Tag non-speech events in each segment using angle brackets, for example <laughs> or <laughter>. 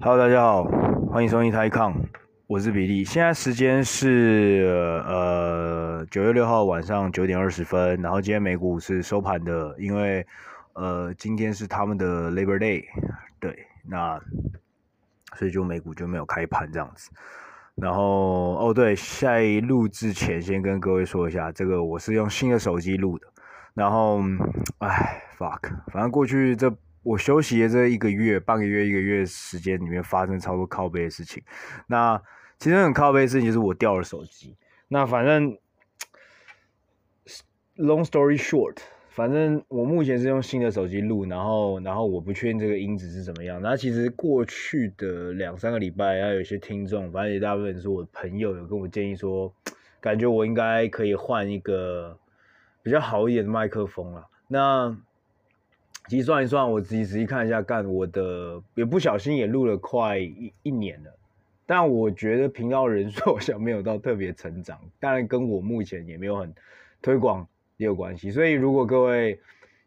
Hello，大家好，欢迎收听台康，我是比利。现在时间是呃九月六号晚上九点二十分，然后今天美股是收盘的，因为呃今天是他们的 Labor Day，对，那所以就美股就没有开盘这样子。然后哦对，下一录制前先跟各位说一下，这个我是用新的手机录的。然后，哎，fuck，反正过去这我休息的这一个月、半个月、一个月时间里面，发生超多靠背的事情。那其实很靠背的事情就是我掉了手机。那反正，long story short，反正我目前是用新的手机录，然后，然后我不确定这个音质是怎么样。那其实过去的两三个礼拜，还有些听众，反正也大部分是我的朋友，有跟我建议说，感觉我应该可以换一个。比较好一点的麦克风了。那其实算一算，我自己仔细看一下，干我的也不小心也录了快一一年了。但我觉得频道人数 <laughs> 好像没有到特别成长，当然跟我目前也没有很推广也有关系。所以如果各位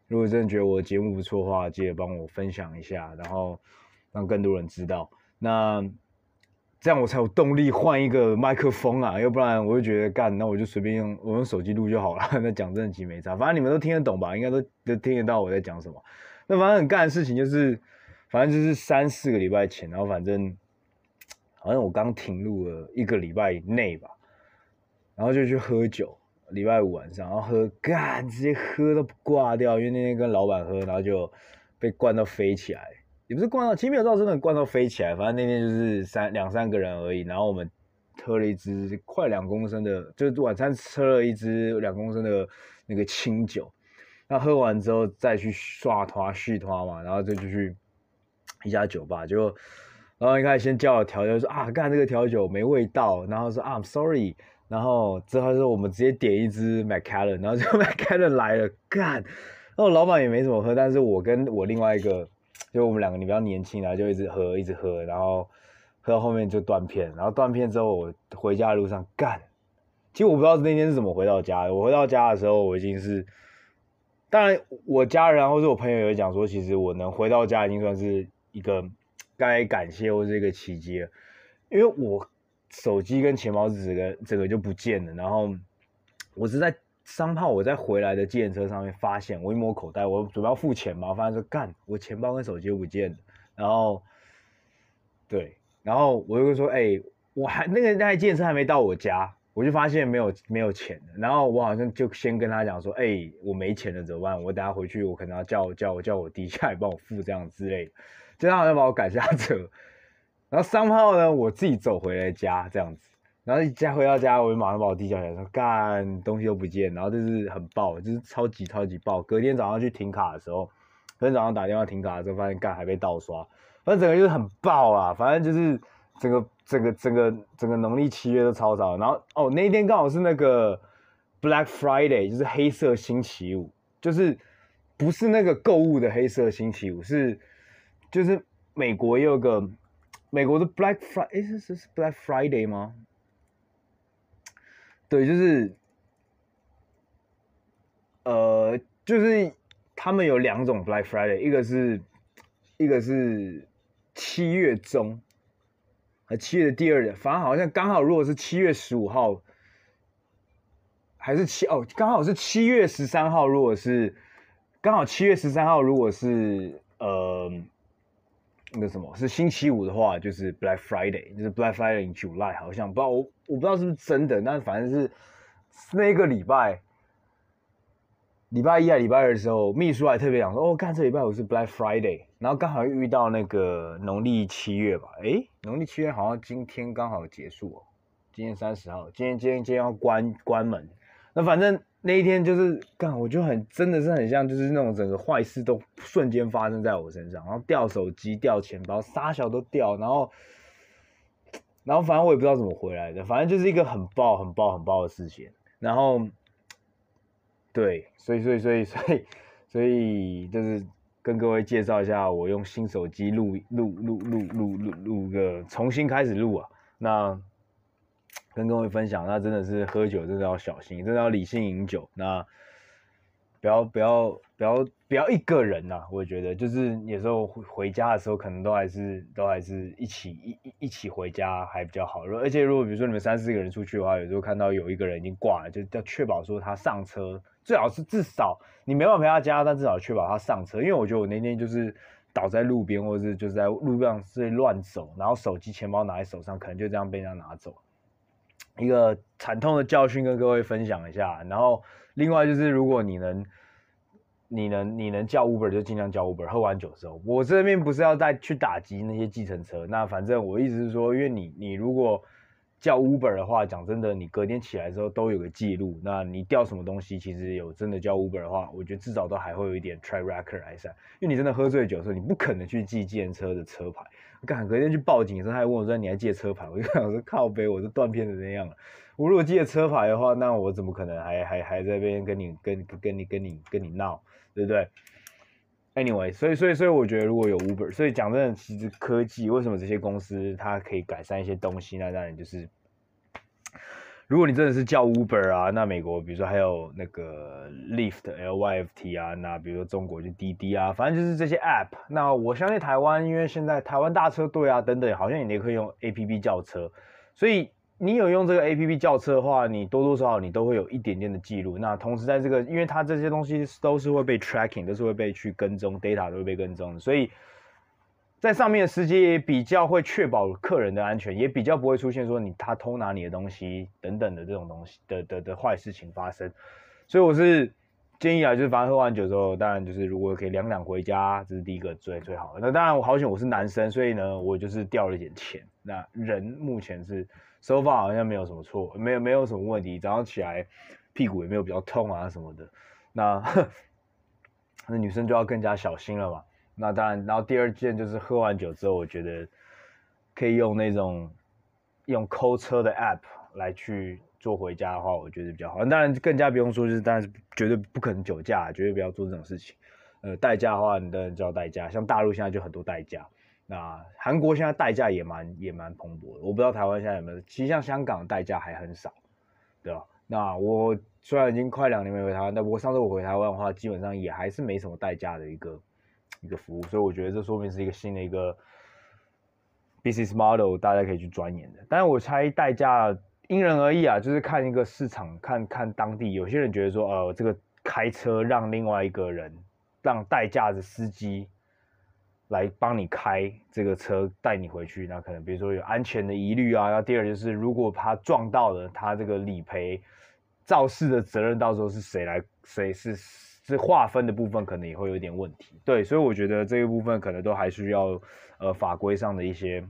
如果真的觉得我节目不错的话，记得帮我分享一下，然后让更多人知道。那。这样我才有动力换一个麦克风啊，要不然我就觉得干，那我就随便用我用手机录就好了。<laughs> 那讲真的其实没差，反正你们都听得懂吧？应该都都听得到我在讲什么。那反正很干的事情就是，反正就是三四个礼拜前，然后反正好像我刚停录了一个礼拜内吧，然后就去喝酒，礼拜五晚上，然后喝干，直接喝都不挂掉，因为那天跟老板喝，然后就被灌到飞起来。也不是灌到，其实没有到真的灌到飞起来。反正那天就是三两三个人而已。然后我们喝了一支快两公升的，就晚餐吃了一支两公升的那个清酒。那喝完之后再去刷团续团嘛，然后就就去一家酒吧，就然后一开始先叫了调酒，说啊，干这个调酒没味道。然后说啊，I'm sorry。然后之后说我们直接点一支 Macallan，然后就 <laughs> Macallan 来了，干。然后老板也没怎么喝，但是我跟我另外一个。就我们两个，你比较年轻啊，就一直喝，一直喝，然后喝到后面就断片，然后断片之后，我回家的路上干。其实我不知道那天是怎么回到家的。我回到家的时候，我已经是，当然我家人或者我朋友有讲说，其实我能回到家已经算是一个该感谢或是一个奇迹了，因为我手机跟钱包是整个整个就不见了，然后我是在。商炮，我在回来的计程车上面发现，我一摸口袋，我准备要付钱嘛，发现说干，我钱包跟手机都不见了。然后，对，然后我就说，哎、我还那个那台计程车还没到我家，我就发现没有没有钱了。然后我好像就先跟他讲说，哎、我没钱了怎么办？我等下回去，我可能要叫叫我叫我弟下来帮我付这样之类的。就他好像把我赶下车，然后商炮呢，我自己走回来家这样子。然后一家回到家，我就马上把我弟叫起来，说干东西都不见，然后就是很爆，就是超级超级爆。隔天早上去停卡的时候，隔天早上打电话停卡的时候，发现干还被盗刷，反正整个就是很爆啊。反正就是整个整个整个整个农历七月都超早。然后哦，那一天刚好是那个 Black Friday，就是黑色星期五，就是不是那个购物的黑色星期五，是就是美国也有个美国的 Black Friday，诶，是是是 Black Friday 吗？对，就是，呃，就是他们有两种 Black Friday，一个是，一个是七月中，呃，七月的第二日，反正好像刚好，如果是七月十五号，还是七哦，刚好是七月十三号，如果是刚好七月十三号，如果是呃。那个什么是星期五的话，就是 Black Friday，就是 Black Friday in July，好像不知道我我不知道是不是真的，但是反正是那个礼拜，礼拜一还礼拜二的时候，秘书还特别讲说，哦，看这礼拜五是 Black Friday，然后刚好遇到那个农历七月吧，诶，农历七月好像今天刚好结束哦，今天三十号，今天今天今天要关关门，那反正。那一天就是干，我就很真的是很像，就是那种整个坏事都瞬间发生在我身上，然后掉手机、掉钱包、啥小都掉，然后，然后反正我也不知道怎么回来的，反正就是一个很爆、很爆、很爆的事情。然后，对，所以，所以，所以，所以，所以就是跟各位介绍一下，我用新手机录录录录录录录个重新开始录啊，那。跟各位分享，那真的是喝酒真的要小心，真的要理性饮酒。那不要不要不要不要一个人呐、啊，我觉得就是有时候回家的时候，可能都还是都还是一起一一一起回家还比较好。而且如果比如说你们三四个人出去的话，有时候看到有一个人已经挂了，就要确保说他上车，最好是至少你没办法陪他家，但至少确保他上车。因为我觉得我那天就是倒在路边，或者是就是在路上是乱走，然后手机钱包拿在手上，可能就这样被人家拿走。一个惨痛的教训跟各位分享一下，然后。另外就是，如果你能，你能，你能叫 Uber 就尽量叫 Uber。喝完酒之后，我这边不是要再去打击那些计程车，那反正我意思是说，因为你，你如果叫 Uber 的话，讲真的，你隔天起来之后都有个记录，那你掉什么东西，其实有真的叫 Uber 的话，我觉得至少都还会有一点 track record 来算。因为你真的喝醉酒的时候，你不可能去记计程车的车牌。敢，隔天去报警的时候，他还问我说：“你还借车牌？”我就想说：“靠杯，我是断片的那样了。”我如果记得车牌的话，那我怎么可能还还还在边跟你跟跟你跟你跟你闹，对不对？Anyway，所以所以所以我觉得如果有 Uber，所以讲真的，其实科技为什么这些公司它可以改善一些东西？那当然就是，如果你真的是叫 Uber 啊，那美国比如说还有那个 Lyft L Y F T 啊，那比如说中国就滴滴啊，反正就是这些 App。那我相信台湾，因为现在台湾大车队啊等等，好像你也可以用 APP 叫车，所以。你有用这个 APP 叫车的话，你多多少少你都会有一点点的记录。那同时在这个，因为它这些东西都是会被 tracking，都是会被去跟踪，data 都会被跟踪的，所以在上面的司机也比较会确保客人的安全，也比较不会出现说你他偷拿你的东西等等的这种东西的的的坏事情发生。所以我是建议啊，就是反正喝完酒之后，当然就是如果可以两两回家，这是第一个最最好的。那当然我好险我是男生，所以呢我就是掉了一点钱。那人目前是。手法好像没有什么错，没有没有什么问题。早上起来屁股也没有比较痛啊什么的。那 <laughs> 那女生就要更加小心了嘛。那当然，然后第二件就是喝完酒之后，我觉得可以用那种用抠车的 app 来去做回家的话，我觉得比较好。当然更加不用说，就是当然是绝对不可能酒驾，绝对不要做这种事情。呃，代驾的话，你当然就要代驾。像大陆现在就很多代驾。那韩国现在代驾也蛮也蛮蓬勃的，我不知道台湾现在有没有。其实像香港代驾还很少，对吧？那我虽然已经快两年没回台湾，但不过上次我回台湾的话，基本上也还是没什么代驾的一个一个服务，所以我觉得这说明是一个新的一个 business model，大家可以去钻研的。但是我猜代驾因人而异啊，就是看一个市场，看看当地。有些人觉得说，呃，这个开车让另外一个人，让代驾的司机。来帮你开这个车带你回去，那可能比如说有安全的疑虑啊。那第二就是，如果他撞到了，他这个理赔肇事的责任到时候是谁来？谁是是划分的部分，可能也会有点问题。对，所以我觉得这个部分可能都还需要呃法规上的一些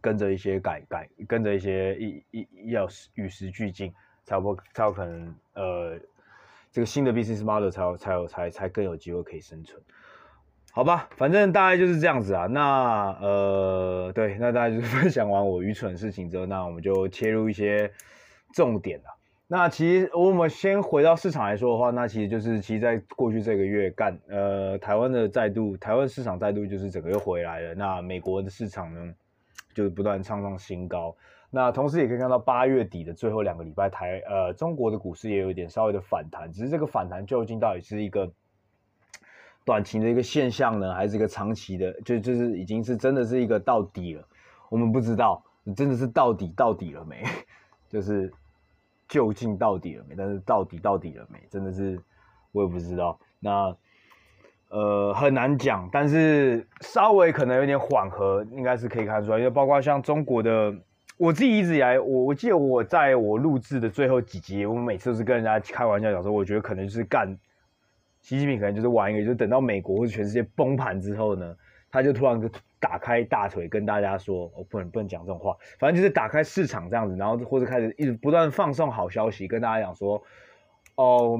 跟着一些改改，跟着一些一一要与时俱进，才不才有可能呃这个新的 business model 才有才有才才更有机会可以生存。好吧，反正大概就是这样子啊。那呃，对，那大家就是 <laughs> 分享完我愚蠢的事情之后，那我们就切入一些重点了。那其实我们先回到市场来说的话，那其实就是其实在过去这个月干，呃，台湾的再度，台湾市场再度就是整个又回来了。那美国的市场呢，就是不断创创新高。那同时也可以看到八月底的最后两个礼拜，台呃中国的股市也有一点稍微的反弹，只是这个反弹究竟到底是一个。短期的一个现象呢，还是一个长期的？就就是已经是真的是一个到底了，我们不知道，真的是到底到底了没？<laughs> 就是究竟到底了没？但是到底到底了没？真的是我也不知道。那呃很难讲，但是稍微可能有点缓和，应该是可以看出来。因为包括像中国的，我自己一直以来，我我记得我在我录制的最后几集，我每次都是跟人家开玩笑讲说，我觉得可能就是干。习近平可能就是玩一个，就是等到美国或者全世界崩盘之后呢，他就突然就打开大腿跟大家说：“哦，不能不能讲这种话，反正就是打开市场这样子，然后或者开始一直不断放送好消息，跟大家讲说：哦，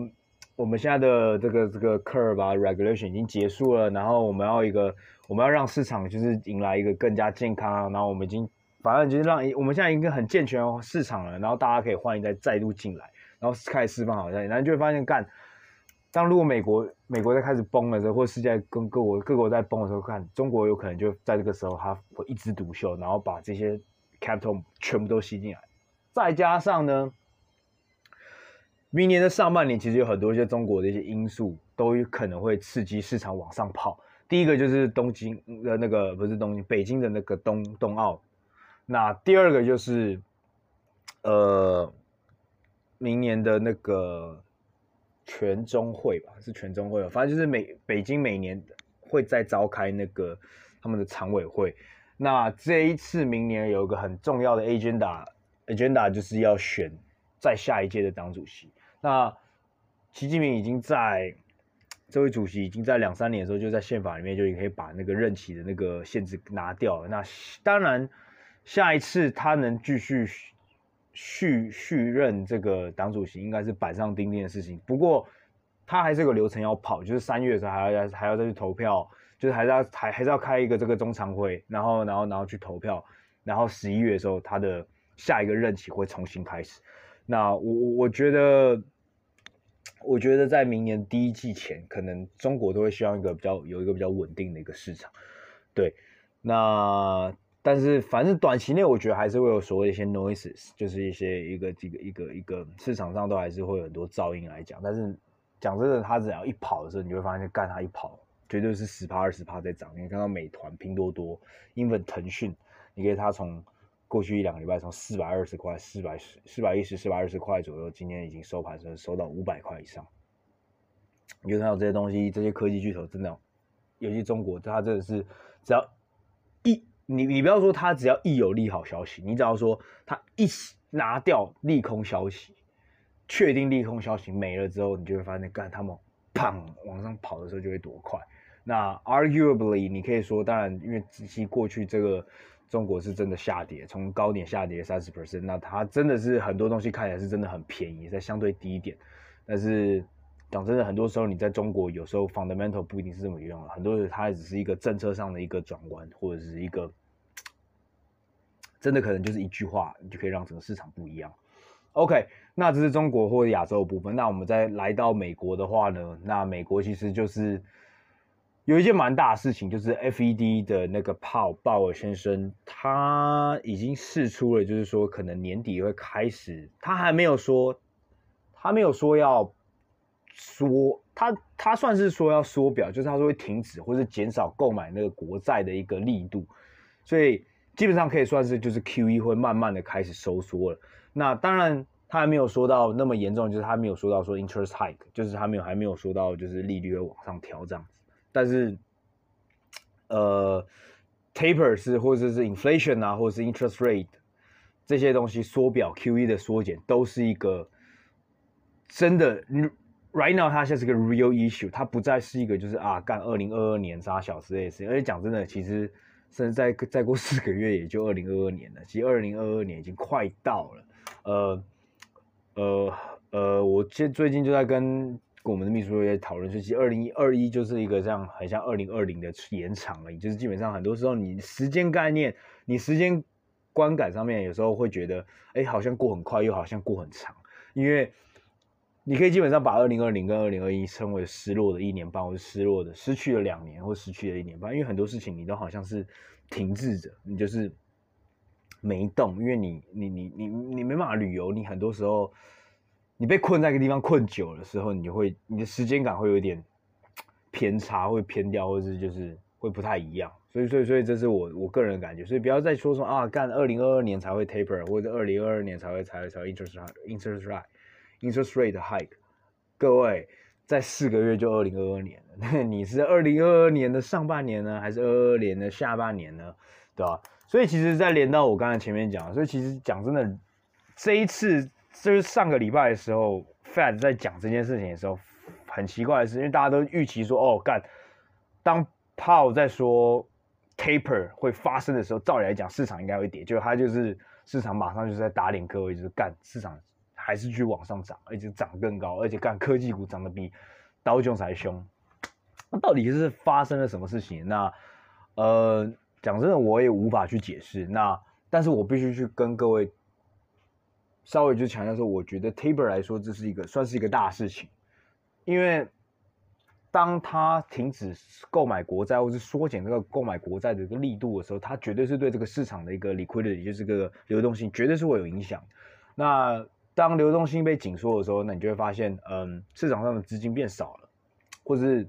我们现在的这个这个 curve 啊 regulation 已经结束了，然后我们要一个，我们要让市场就是迎来一个更加健康，然后我们已经反正就是让我们现在一个很健全市场了，然后大家可以欢迎再再度进来，然后开始释放好消息，然后就会发现干。当如果美国美国在开始崩的时候，或世界跟各国各国在崩的时候，看中国有可能就在这个时候，它会一枝独秀，然后把这些 capital 全部都吸进来。再加上呢，明年的上半年其实有很多一些中国的一些因素都有可能会刺激市场往上跑。第一个就是东京的那个不是东京，北京的那个冬冬奥。那第二个就是呃，明年的那个全中会吧，是全中会吧，反正就是每北京每年会再召开那个他们的常委会。那这一次明年有一个很重要的 agenda，agenda 就是要选在下一届的党主席。那习近平已经在这位主席已经在两三年的时候就在宪法里面就已经可以把那个任期的那个限制拿掉了。那当然，下一次他能继续续续任这个党主席，应该是板上钉钉的事情。不过他还是有个流程要跑，就是三月的时候还要还要再去投票。就是还是要还还是要开一个这个中常会，然后然后然后去投票，然后十一月的时候他的下一个任期会重新开始。那我我觉得，我觉得在明年第一季前，可能中国都会希望一个比较有一个比较稳定的一个市场。对，那但是反正短期内我觉得还是会有所谓一些 noises，就是一些一个这个一个一个市场上都还是会有很多噪音来讲。但是讲真的，他只要一跑的时候，你就会发现干他一跑。绝对是十趴二十趴在涨，你看到美团、拼多多、英文腾讯，你可以它从过去一两个礼拜从四百二十块、四百十、四百一十、四百二十块左右，今天已经收盘时候收到五百块以上。你就看到这些东西，这些科技巨头真的，尤其中国，它真的是只要一你你不要说它只要一有利好消息，你只要说它一拿掉利空消息，确定利空消息没了之后，你就会发现干他们砰往上跑的时候就会多快。那 arguably，你可以说，当然，因为仔细过去这个中国是真的下跌，从高点下跌三十 percent，那它真的是很多东西看起来是真的很便宜，在相对低一点。但是讲真的，很多时候你在中国有时候 fundamental 不一定是这么用的，很多人它只是一个政策上的一个转弯，或者是一个真的可能就是一句话，你就可以让整个市场不一样。OK，那这是中国或亚洲的部分。那我们再来到美国的话呢，那美国其实就是。有一件蛮大的事情，就是 FED 的那个鲍鲍尔先生，他已经试出了，就是说可能年底会开始，他还没有说，他没有说要缩，他他算是说要缩表，就是他说会停止或者减少购买那个国债的一个力度，所以基本上可以算是就是 QE 会慢慢的开始收缩了。那当然他还没有说到那么严重，就是他没有说到说 interest hike，就是他没有还没有说到就是利率会往上调这样子。但是，呃，taper 是或者是 inflation 啊，或者是 interest rate 这些东西缩表 QE 的缩减，都是一个真的。Right now 它现在是个 real issue，它不再是一个就是啊干二零二二年杀小之类的事情。而且讲真的，其实甚至再再过四个月也就二零二二年了。其实二零二二年已经快到了。呃呃呃，我现最近就在跟。我们的秘书也讨论，说其实二零二一就是一个这样很像二零二零的延长而已，就是基本上很多时候你时间概念、你时间观感上面，有时候会觉得，哎，好像过很快，又好像过很长，因为你可以基本上把二零二零跟二零二一称为失落的一年半，或者失落的失去了两年，或失去了一年半，因为很多事情你都好像是停滞着，你就是没动，因为你你你你你没办法旅游，你很多时候。你被困在一个地方困久的时候，你就会你的时间感会有点偏差，会偏掉，或者是就是会不太一样。所以，所以，所以这是我我个人的感觉。所以不要再说说啊，干二零二二年才会 taper，或者二零二二年才会才会才会 interest interest rate interest rate hike。各位，在四个月就二零二二年了，<laughs> 你是二零二二年的上半年呢，还是二二年的下半年呢？对吧？所以其实在连到我刚才前面讲，所以其实讲真的，这一次。就是上个礼拜的时候，Fed 在讲这件事情的时候，很奇怪的是，因为大家都预期说，哦，干，当 Powell 在说 taper 会发生的时候，照理来讲，市场应该会跌，就他就是市场马上就是在打脸各位，就是干，市场还是继续往上涨，而且涨更高，而且干科技股涨得比刀琼还凶，那到底是发生了什么事情？那呃，讲真的，我也无法去解释。那但是我必须去跟各位。稍微就强调说，我觉得 taper 来说，这是一个算是一个大事情，因为当他停止购买国债，或是缩减这个购买国债的一个力度的时候，它绝对是对这个市场的一个 liquidity，就是个流动性，绝对是会有影响。那当流动性被紧缩的时候，那你就会发现，嗯，市场上的资金变少了，或是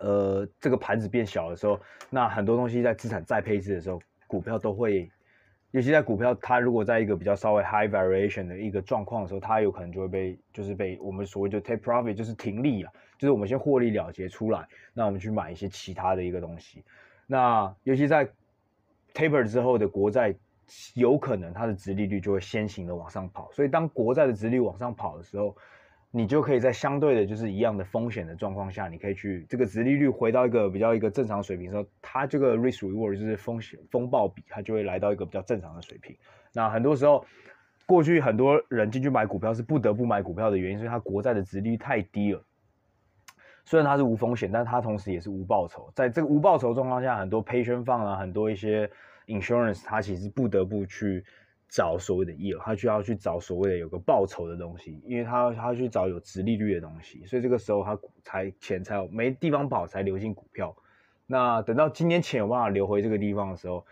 呃这个盘子变小的时候，那很多东西在资产再配置的时候，股票都会。尤其在股票，它如果在一个比较稍微 high variation 的一个状况的时候，它有可能就会被，就是被我们所谓就 take profit，就是停利啊，就是我们先获利了结出来，那我们去买一些其他的一个东西。那尤其在 taper 之后的国债，有可能它的殖利率就会先行的往上跑，所以当国债的殖利率往上跑的时候，你就可以在相对的，就是一样的风险的状况下，你可以去这个殖利率回到一个比较一个正常水平的时候，它这个 risk reward 就是风险风暴比，它就会来到一个比较正常的水平。那很多时候，过去很多人进去买股票是不得不买股票的原因，所以它国债的殖利率太低了。虽然它是无风险，但它同时也是无报酬。在这个无报酬状况下，很多 pension fund 啊，很多一些 insurance，它其实不得不去。找所谓的 yield，他就要去找所谓的有个报酬的东西，因为他他去找有值利率的东西，所以这个时候他才钱才有没地方跑，才流进股票。那等到今天钱有办法流回这个地方的时候，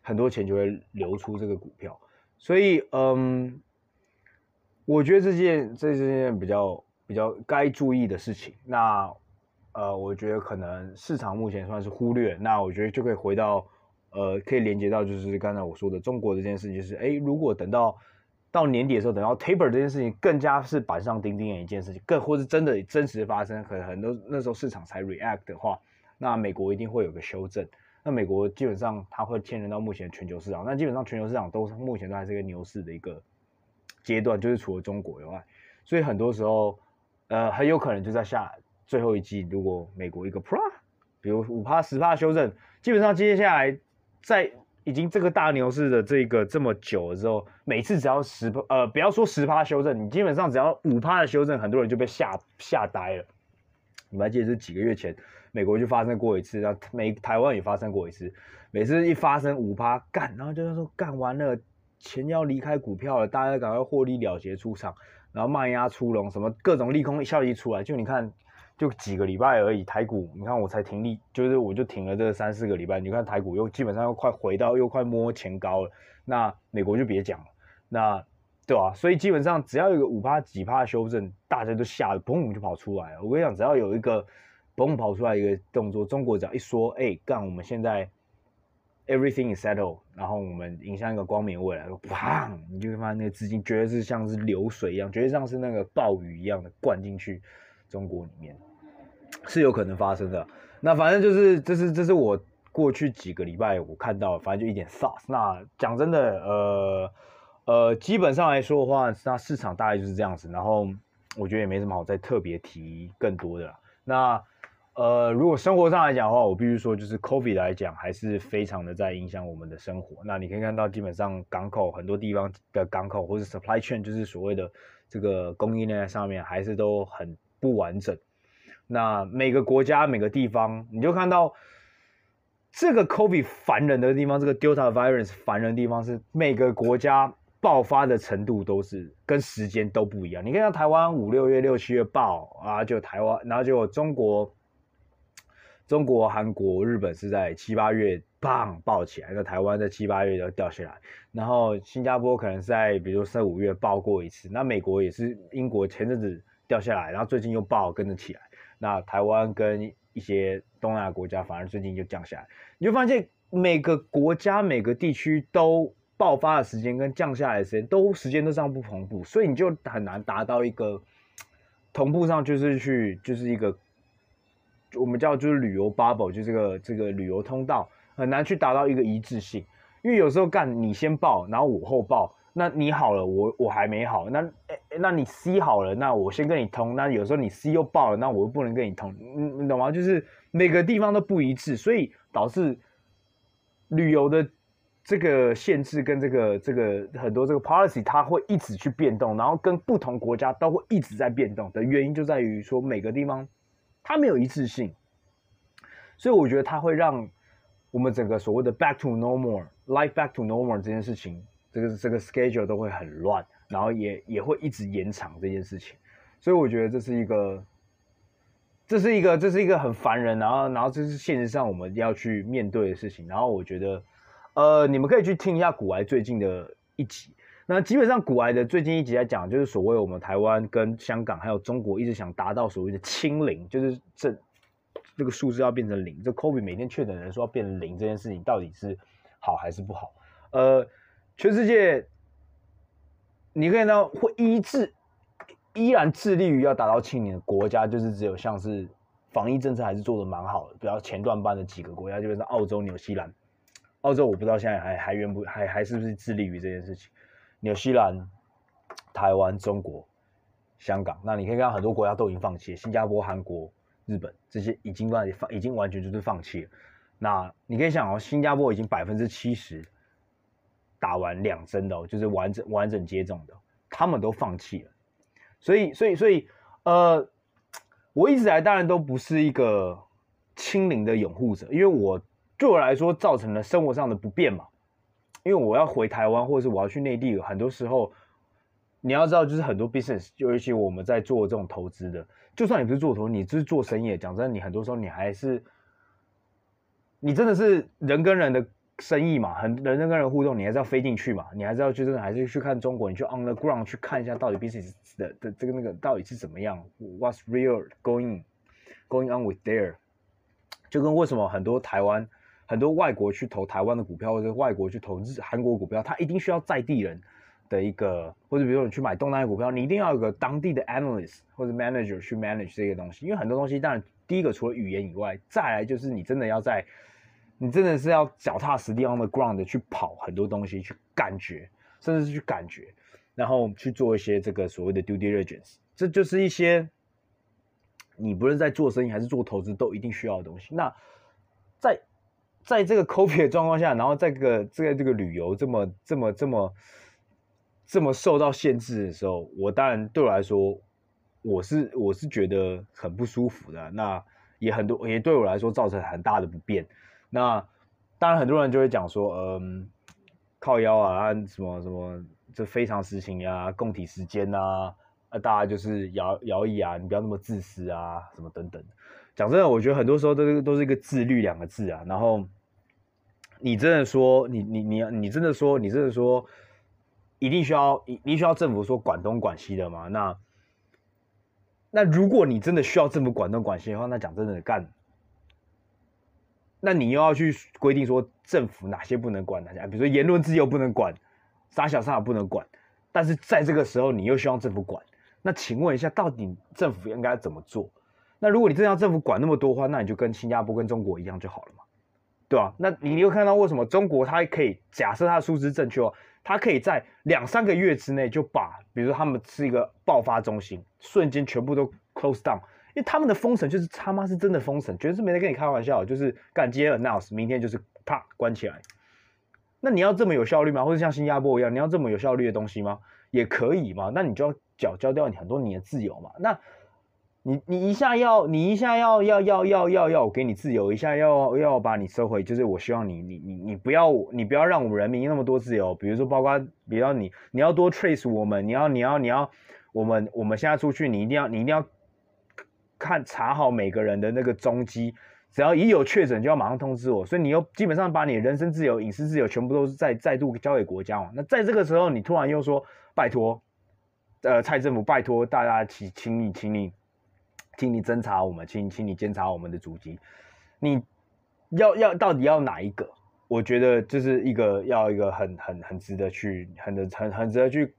很多钱就会流出这个股票。所以，嗯，我觉得这件这是件比较比较该注意的事情。那呃，我觉得可能市场目前算是忽略，那我觉得就可以回到。呃，可以连接到就是刚才我说的中国这件事情，就是哎，如果等到到年底的时候，等到 taper 这件事情更加是板上钉钉的一件事情，更或是真的真实发生，可能很多那时候市场才 react 的话，那美国一定会有个修正。那美国基本上它会牵连到目前全球市场，那基本上全球市场都是目前都还是一个牛市的一个阶段，就是除了中国以外，所以很多时候呃很有可能就在下最后一季，如果美国一个 pro，比如五趴十趴修正，基本上接下来。在已经这个大牛市的这个这么久了之后，每次只要十呃不要说十趴修正，你基本上只要五趴的修正，很多人就被吓吓呆了。你们还记得是几个月前，美国就发生过一次，然后美台湾也发生过一次。每次一发生五趴干，然后就是说干完了，钱要离开股票了，大家赶快获利了结出场，然后卖压出笼，什么各种利空消息出来，就你看。就几个礼拜而已，台股你看我才停利，就是我就停了这三四个礼拜。你看台股又基本上又快回到又快摸前高了，那美国就别讲了，那对吧、啊？所以基本上只要有个五趴几趴的修正，大家都吓得砰就跑出来了。我跟你讲，只要有一个砰跑出来一个动作，中国只要一说，哎、欸，干我们现在 everything is settled，然后我们迎向一个光明未来，砰，你就会发现那个资金绝对是像是流水一样，绝对像是那个暴雨一样的灌进去中国里面。是有可能发生的，那反正就是，这是这是我过去几个礼拜我看到，反正就一点 s a s。那讲真的，呃呃，基本上来说的话，那市场大概就是这样子。然后我觉得也没什么好再特别提更多的了。那呃，如果生活上来讲的话，我必须说，就是 COVID 来讲，还是非常的在影响我们的生活。那你可以看到，基本上港口很多地方的港口或者 supply chain，就是所谓的这个供应链上面，还是都很不完整。那每个国家每个地方，你就看到这个 COVID 烦人的地方，这个 Delta virus 烦人的地方是每个国家爆发的程度都是跟时间都不一样。你看到台湾五六月、六七月爆啊，就台湾，然后就中国、中国、韩国、日本是在七八月棒爆起来，那台湾在七八月就掉下来。然后新加坡可能是在比如说四五月爆过一次，那美国也是，英国前阵子掉下来，然后最近又爆跟着起来。那台湾跟一些东南亚国家反而最近就降下来，你就发现每个国家每个地区都爆发的时间跟降下来的时间都时间都这样不同步，所以你就很难达到一个同步上，就是去就是一个我们叫就是旅游 bubble，就这个这个旅游通道很难去达到一个一致性，因为有时候干你先报，然后我后报。那你好了，我我还没好。那诶，那你 C 好了，那我先跟你通。那有时候你 C 又爆了，那我又不能跟你通。你你懂吗？就是每个地方都不一致，所以导致旅游的这个限制跟这个这个很多这个 policy 它会一直去变动，然后跟不同国家都会一直在变动的原因就在于说每个地方它没有一致性，所以我觉得它会让我们整个所谓的 back to normal life back to normal 这件事情。这个这个 schedule 都会很乱，然后也也会一直延长这件事情，所以我觉得这是一个，这是一个这是一个很烦人，然后然后这是现实上我们要去面对的事情。然后我觉得，呃，你们可以去听一下古埃最近的一集，那基本上古埃的最近一集来讲，就是所谓我们台湾跟香港还有中国一直想达到所谓的清零，就是这这个数字要变成零，这 COVID 每天确诊人数要变成零这件事情到底是好还是不好？呃，全世界你可以呢会一致依然致力于要达到清零的国家，就是只有像是防疫政策还是做的蛮好的，比较前段班的几个国家，就是澳洲、纽西兰。澳洲我不知道现在还还愿不还还是不是致力于这件事情。纽西兰、台湾、中国、香港，那你可以看到很多国家都已经放弃。新加坡、韩国、日本这些已经完放，已经完全就是放弃了。那你可以想哦，新加坡已经百分之七十打完两针的，就是完整完整接种的，他们都放弃了。所以，所以，所以，呃，我一直来当然都不是一个清零的拥护者，因为我对我来说造成了生活上的不便嘛。因为我要回台湾，或者是我要去内地，很多时候你要知道，就是很多 business，尤其我们在做这种投资的，就算你不是做投，你只是做生意，讲真，你很多时候你还是，你真的是人跟人的生意嘛，很人跟人互动，你还是要飞进去嘛，你还是要去真的还是去看中国，你去 on the ground 去看一下到底 business 的的这个那个到底是怎么样，what's real going going on with there，就跟为什么很多台湾。很多外国去投台湾的股票，或者外国去投日韩国股票，他一定需要在地人的一个，或者比如说你去买东南亚股票，你一定要有个当地的 analyst 或者 manager 去 manage 这个东西。因为很多东西，当然第一个除了语言以外，再来就是你真的要在，你真的是要脚踏实地 on the ground 去跑很多东西，去感觉，甚至是去感觉，然后去做一些这个所谓的 due diligence，这就是一些你不论在做生意还是做投资都一定需要的东西。那在在这个 COVID 的状况下，然后在这个这个这个旅游这么这么这么这么受到限制的时候，我当然对我来说，我是我是觉得很不舒服的。那也很多也对我来说造成很大的不便。那当然很多人就会讲说，嗯，靠腰啊，什么什么，这非常时情呀，共体时间呐，啊，大家就是摇摇椅啊，你不要那么自私啊，什么等等。讲真的，我觉得很多时候都是都是一个自律两个字啊，然后。你真的说，你你你你真的说，你真的说，一定需要一定需要政府说管东管西的吗？那那如果你真的需要政府管东管西的话，那讲真的干，那你又要去规定说政府哪些不能管，哪些比如说言论自由不能管，杀小杀不能管，但是在这个时候你又希望政府管，那请问一下，到底政府应该怎么做？那如果你真的要政府管那么多的话，那你就跟新加坡跟中国一样就好了嘛。对啊，那你又看到为什么中国它可以假设它的数字正确哦，它可以在两三个月之内就把，比如说他们是一个爆发中心，瞬间全部都 close down，因为他们的封城就是他妈是真的封城，绝对是没在跟你开玩笑，就是干今天 announce，明天就是啪关起来。那你要这么有效率吗？或者像新加坡一样，你要这么有效率的东西吗？也可以嘛，那你就要缴交掉你很多你的自由嘛，那。你你一下要你一下要要要要要要我给你自由，一下要要把你收回，就是我希望你你你你不要你不要让我们人民那么多自由，比如说包括比如说你你要多 trace 我们，你要你要你要我们我们现在出去，你一定要你一定要看查好每个人的那个踪迹，只要一有确诊就要马上通知我，所以你又基本上把你人身自由、隐私自由全部都是再再度交给国家嘛。那在这个时候，你突然又说拜托，呃，蔡政府拜托大家请请你请你。请你侦查我们，请请你监察我们的足迹。你要要到底要哪一个？我觉得这是一个要一个很很很值得去很很很值得去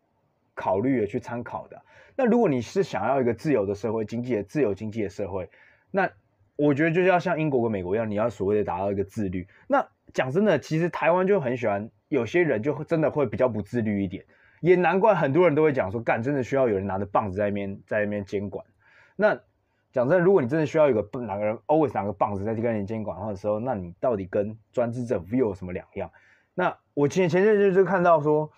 考虑的去参考的。那如果你是想要一个自由的社会，经济的自由经济的社会，那我觉得就是要像英国跟美国一样，你要所谓的达到一个自律。那讲真的，其实台湾就很喜欢有些人就真的会比较不自律一点，也难怪很多人都会讲说，干真的需要有人拿着棒子在那边在那边监管。那讲真的，如果你真的需要一个哪个人 always 拿个棒子在这跟你监管的时候，那你到底跟专制政府又有什么两样？那我前前阵子就看到说，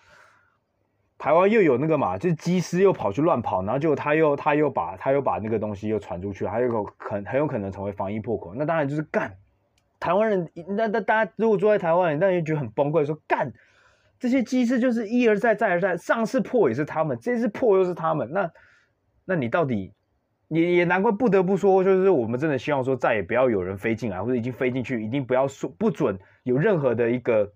台湾又有那个嘛，就是机师又跑去乱跑，然后就他又他又把他又把那个东西又传出去，还有个很很有可能成为防疫破口。那当然就是干台湾人，那那大家如果住在台湾，那就觉得很崩溃，说干这些机师就是一而再再而三，上次破也是他们，这次破又是他们，那那你到底？也也难怪，不得不说，就是我们真的希望说，再也不要有人飞进来，或者已经飞进去，一定不要说不准有任何的一个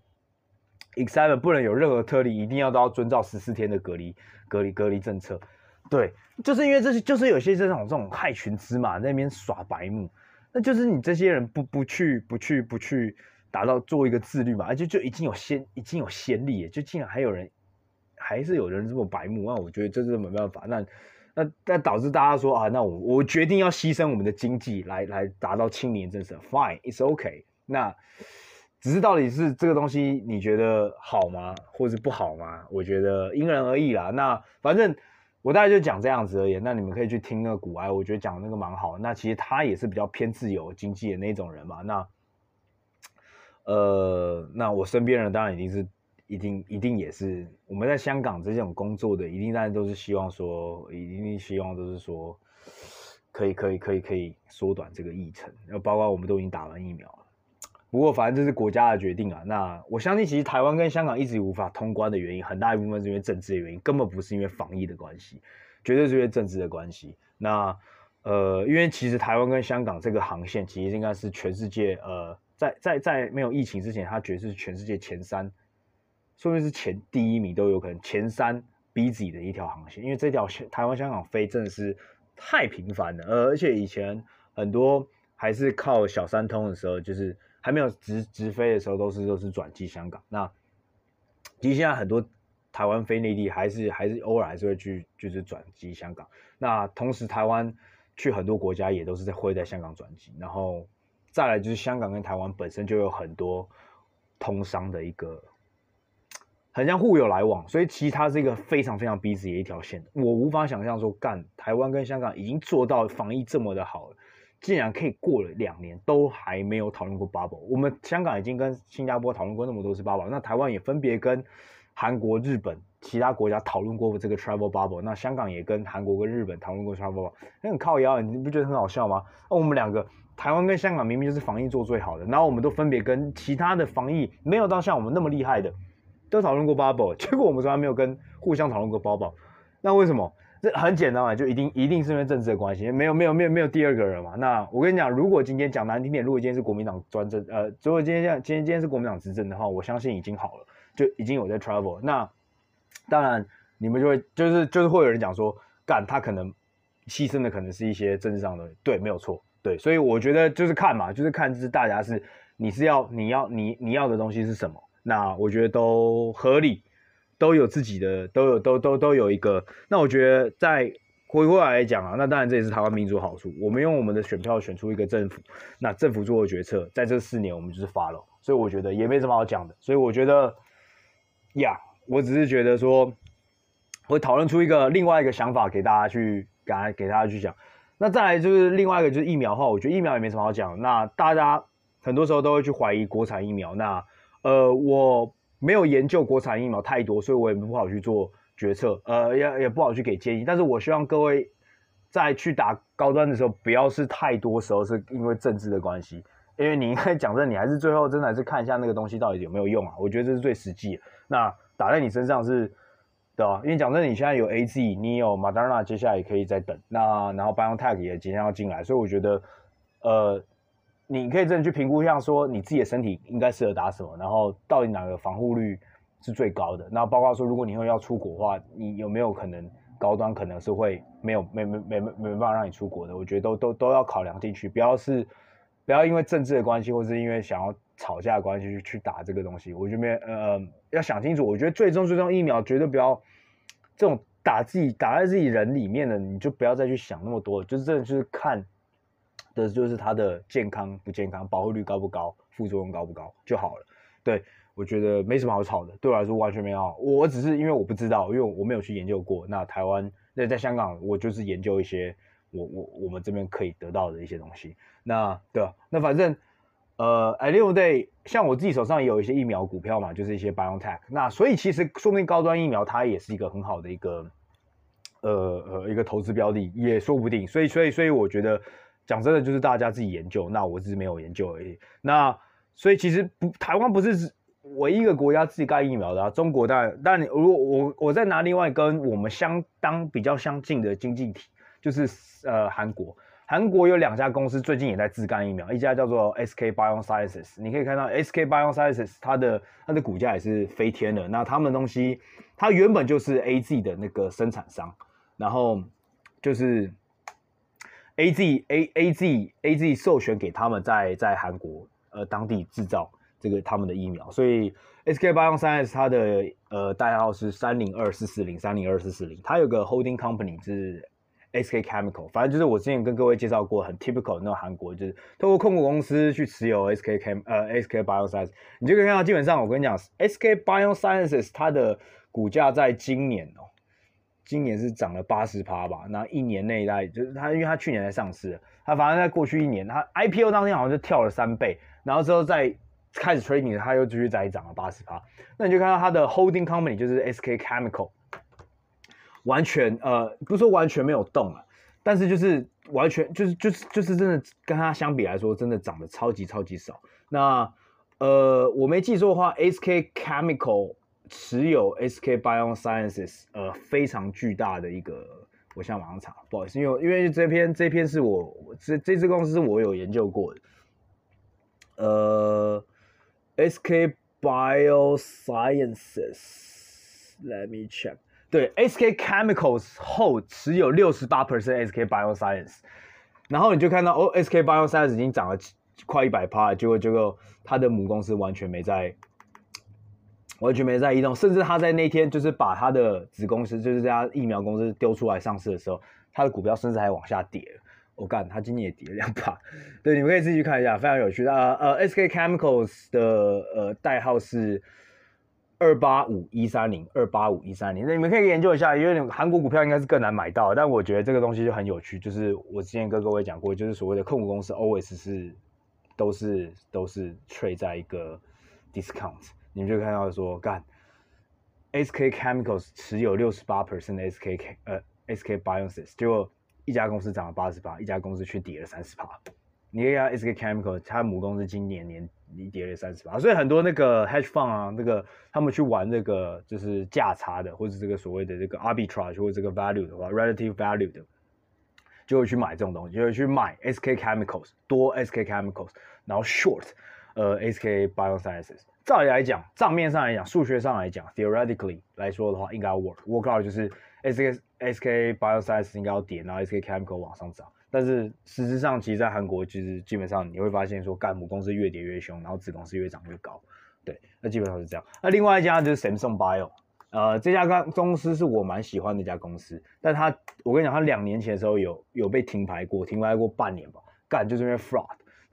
，X7 不能有任何特例，一定要都要遵照十四天的隔离、隔离、隔离政策。对，就是因为这些，就是有些这种这种害群之马在那边耍白目，那就是你这些人不不去不去不去达到做一个自律嘛，而且就已经有先已经有先例，就竟然还有人还是有人这么白目，那我觉得这是没办法。那那那导致大家说啊，那我我决定要牺牲我们的经济来来达到清零政策，Fine，it's OK。那只是到底是这个东西你觉得好吗，或是不好吗？我觉得因人而异啦。那反正我大概就讲这样子而已。那你们可以去听那个古埃，我觉得讲那个蛮好。那其实他也是比较偏自由经济的那种人嘛。那呃，那我身边人当然一定是一定一定也是我们在香港这种工作的，一定大家都是希望说，一定希望都是说可以可以可以可以缩短这个议程。然后包括我们都已经打完疫苗了。不过，反正这是国家的决定啊。那我相信，其实台湾跟香港一直无法通关的原因，很大一部分是因为政治的原因，根本不是因为防疫的关系，绝对是因为政治的关系。那呃，因为其实台湾跟香港这个航线，其实应该是全世界呃，在在在没有疫情之前，它绝对是全世界前三，说不定是前第一名都有可能，前三 busy 的一条航线。因为这条台湾香港飞真的是太频繁了，呃，而且以前很多还是靠小三通的时候，就是。还没有直直飞的时候，都是都是转机香港。那其实现在很多台湾飞内地，还是还是偶尔还是会去就是转机香港。那同时台湾去很多国家也都是在会在香港转机。然后再来就是香港跟台湾本身就有很多通商的一个，很像互有来往，所以其实它是一个非常非常 busy 的一条线。我无法想象说，干台湾跟香港已经做到防疫这么的好了。竟然可以过了两年都还没有讨论过 bubble，我们香港已经跟新加坡讨论过那么多次 bubble，那台湾也分别跟韩国、日本其他国家讨论过这个 travel bubble，那香港也跟韩国跟日本讨论过 travel bubble，那很靠腰，你不觉得很好笑吗？那我们两个台湾跟香港明明就是防疫做最好的，然后我们都分别跟其他的防疫没有到像我们那么厉害的都讨论过 bubble，结果我们从来没有跟互相讨论过 bubble，那为什么？这很简单嘛，就一定一定是因为政治的关系，没有没有没有没有第二个人嘛。那我跟你讲，如果今天讲难听点，如果今天是国民党专政，呃，如果今天这样，今天今天是国民党执政的话，我相信已经好了，就已经有在 travel。那当然你们就会就是就是会有人讲说，干他可能牺牲的可能是一些政治上的，对，没有错，对。所以我觉得就是看嘛，就是看就是大家是你是要你要你你要的东西是什么，那我觉得都合理。都有自己的，都有都都都有一个。那我觉得，在回过来讲啊，那当然这也是台湾民主好处。我们用我们的选票选出一个政府，那政府做的决策，在这四年我们就是 follow。所以我觉得也没什么好讲的。所以我觉得，呀，我只是觉得说，我讨论出一个另外一个想法给大家去，给给大家去讲。那再来就是另外一个就是疫苗的话，我觉得疫苗也没什么好讲。那大家很多时候都会去怀疑国产疫苗。那呃，我。没有研究国产疫苗太多，所以我也不好去做决策，呃，也也不好去给建议。但是我希望各位在去打高端的时候，不要是太多时候是因为政治的关系，因为你应该讲真，你还是最后真的还是看一下那个东西到底有没有用啊。我觉得这是最实际。那打在你身上是，对啊？因为讲真，你现在有 AZ，你有 Moderna，接下来也可以再等。那然后 BioNTech 也即将要进来，所以我觉得，呃。你可以真的去评估一下，说你自己的身体应该适合打什么，然后到底哪个防护率是最高的。那包括说，如果你以后要出国的话，你有没有可能高端可能是会没有没没没没没办法让你出国的？我觉得都都都要考量进去，不要是不要因为政治的关系，或是因为想要吵架的关系去去打这个东西。我觉得呃要想清楚。我觉得最终最终疫苗绝对不要这种打自己打在自己人里面的，你就不要再去想那么多，就是真的就是看。的就是它的健康不健康，保护率高不高，副作用高不高就好了。对，我觉得没什么好吵的，对我来说完全没有。我只是因为我不知道，因为我没有去研究过。那台湾那在香港，我就是研究一些我我我们这边可以得到的一些东西。那对，那反正呃，at the end of the day，像我自己手上也有一些疫苗股票嘛，就是一些 biotech。那所以其实说不定高端疫苗它也是一个很好的一个呃呃一个投资标的，也说不定。所以所以所以我觉得。讲真的，就是大家自己研究，那我只是没有研究而已。那所以其实不，台湾不是唯一一个国家自己盖疫苗的啊。中国当然，但如果我我再拿另外跟我们相当比较相近的经济体，就是呃韩国。韩国有两家公司最近也在自干疫苗，一家叫做 SK Biosciences，你可以看到 SK Biosciences 它的它的股价也是飞天的。那他们的东西，它原本就是 AZ 的那个生产商，然后就是 AZ A AZ AZ 授权给他们在在韩国呃当地制造这个他们的疫苗，所以 SK Biosciences 它的呃代号是三零二四四零三零二四四零，它有个 holding company 是。SK Chemical，反正就是我之前跟各位介绍过，很 typical 那种韩国，就是透过控股公司去持有 SK Chem 呃 SK Bioscience，你就可以看到，基本上我跟你讲，SK Biosciences 它的股价在今年哦，今年是涨了八十趴吧，那一年内大概就是它，因为它去年才上市，它反正在过去一年，它 IPO 当天好像就跳了三倍，然后之后再开始 trading，它又继续再涨了八十趴，那你就看到它的 holding company 就是 SK Chemical。完全呃，不是说完全没有动了，但是就是完全就是就是就是真的跟它相比来说，真的涨得超级超级少。那呃，我没记错的话，SK Chemical 持有 SK Biosciences，呃，非常巨大的一个，我现在马上查，不好意思，因为因为这篇这篇是我这这支公司我有研究过的，呃，SK Biosciences，Let me check。对，SK Chemicals 后持有六十八 percent SK Bio Sciences，然后你就看到哦，SK Bio Sciences 已经涨了快一百趴，结果结果它的母公司完全没在，完全没在移动，甚至他在那天就是把他的子公司，就是这家疫苗公司丢出来上市的时候，他的股票甚至还往下跌了。我干，他今年也跌了两把。对，你们可以自己去看一下，非常有趣的。呃呃，SK Chemicals 的呃代号是。二八五一三零，二八五一三零，那你们可以研究一下，因为韩国股票应该是更难买到，但我觉得这个东西就很有趣，就是我之前跟各位讲过，就是所谓的控股公司 always 是都是都是 trade 在一个 discount，你们就看到说干，SK Chemicals 持有六十八 percent 的 SK 呃 SK Biosciences，结果一家公司涨了八十八，一家公司却跌了三十八。你看 SK Chemicals，它母公司今年年你跌了三十八，所以很多那个 hedge fund 啊，那个他们去玩这个就是价差的，或者这个所谓的这个 arbitrage 或者这个 value 的话，relative value 的，就会去买这种东西，就会去买 SK Chemicals 多 SK Chemicals，然后 short 呃 SK Biosciences。照理来讲，账面上来讲，数学上来讲，theoretically 来说的话，应该要 work work out 就是 SK SK Biosciences 应该要跌，然后 SK Chemical 往上涨。但是实质上，其实，在韩国，其实基本上你会发现说，干母公司越跌越凶，然后子公司越涨越高，对，那基本上是这样。那另外一家就是 Samsung Bio，呃，这家公司是我蛮喜欢的一家公司，但他，我跟你讲，他两年前的时候有有被停牌过，停牌过半年吧，干就是因为 fraud，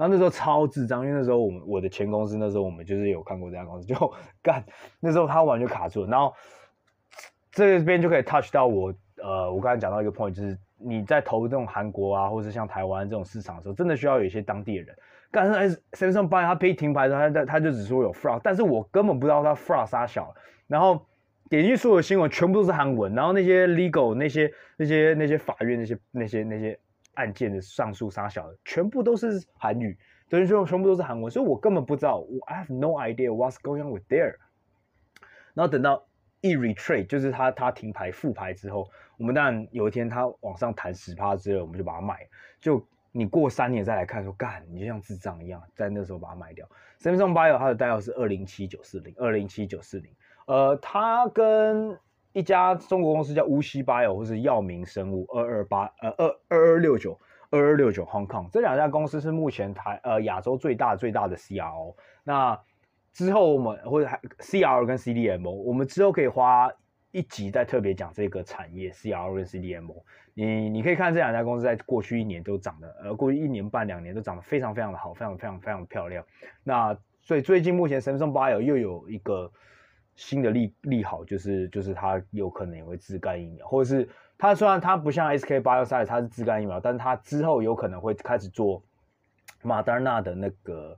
然后那时候超智障，因为那时候我们我的前公司那时候我们就是有看过这家公司，就 <laughs> 干那时候他完全卡住了，然后这边就可以 touch 到我，呃，我刚才讲到一个 point 就是。你在投这种韩国啊，或者像台湾这种市场的时候，真的需要有一些当地的人。但是 Samsung Bio 他被停牌的时候，他他就只说有 fraud，但是我根本不知道他 fraud 杀小。然后点进所有新闻，全部都是韩文，然后那些 legal 那些那些那些法院那些那些那些案件的上诉杀小的，全部都是韩语，等于说全部都是韩文，所以我根本不知道，我 I have no idea what's going on with there。然后等到。一 retrade 就是他他停牌复牌之后，我们当然有一天他往上弹十趴之后，我们就把它卖。就你过三年再来看说，干你就像智障一样，在那时候把它卖掉。Samsung Bio 它的代号是二零七九四零，二零七九四零。呃，它跟一家中国公司叫乌西 Bio 或是药明生物二二八呃二二二六九二二六九 Hong Kong 这两家公司是目前台呃亚洲最大最大的 CRO。那之后我们或者还 CRO 跟 CDMO，我们之后可以花一集再特别讲这个产业 CRO 跟 CDMO。你你可以看这两家公司在过去一年都涨得，呃，过去一年半两年都涨得非常非常的好，非常非常非常漂亮。那所以最近目前 Samsung Bio 又有一个新的利利好，就是就是它有可能也会自干疫苗，或者是它虽然它不像 SK Bioscience 它是自干疫苗，但是它之后有可能会开始做 Moderna 的那个。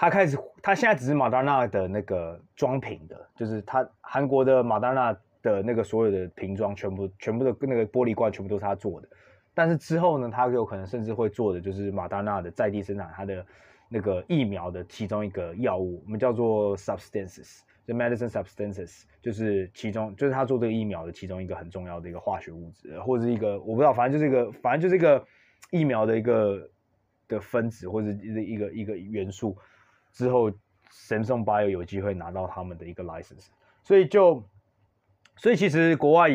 他开始，他现在只是马达纳的那个装瓶的，就是他韩国的马达纳的那个所有的瓶装，全部全部的那个玻璃罐全部都是他做的。但是之后呢，他有可能甚至会做的就是马达纳的在地生产他的那个疫苗的其中一个药物，我们叫做 substances The medicine substances，就是其中就是他做这个疫苗的其中一个很重要的一个化学物质，或者是一个我不知道，反正就是一个反正就是一个疫苗的一个的分子或者一个一个一个元素之后，Samsung Bio 有机会拿到他们的一个 license，所以就所以其实国外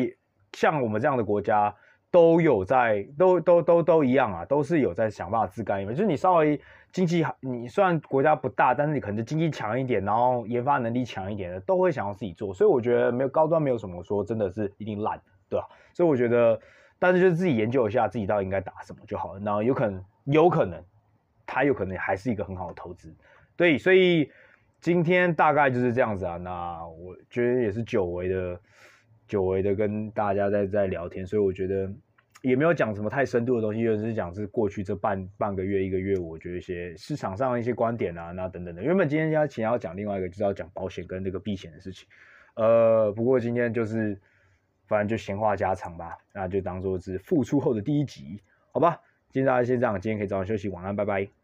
像我们这样的国家都有在都都都都一样啊，都是有在想办法自干疫苗，就是你稍微经济你虽然国家不大，但是你可能经济强一点，然后研发能力强一点的，都会想要自己做，所以我觉得没有高端没有什么说真的是一定烂，对吧？所以我觉得。但是就是自己研究一下自己到底应该打什么就好了，然后有可能有可能，它有可能还是一个很好的投资，对，所以今天大概就是这样子啊。那我觉得也是久违的，久违的跟大家在在聊天，所以我觉得也没有讲什么太深度的东西，就是讲是过去这半半个月一个月，我觉得一些市场上的一些观点啊，那等等的。原本今天要请要讲另外一个，就是要讲保险跟这个避险的事情，呃，不过今天就是。反正就闲话家常吧，那就当做是复出后的第一集，好吧？今天大家先这样，今天可以早点休息，晚安，拜拜。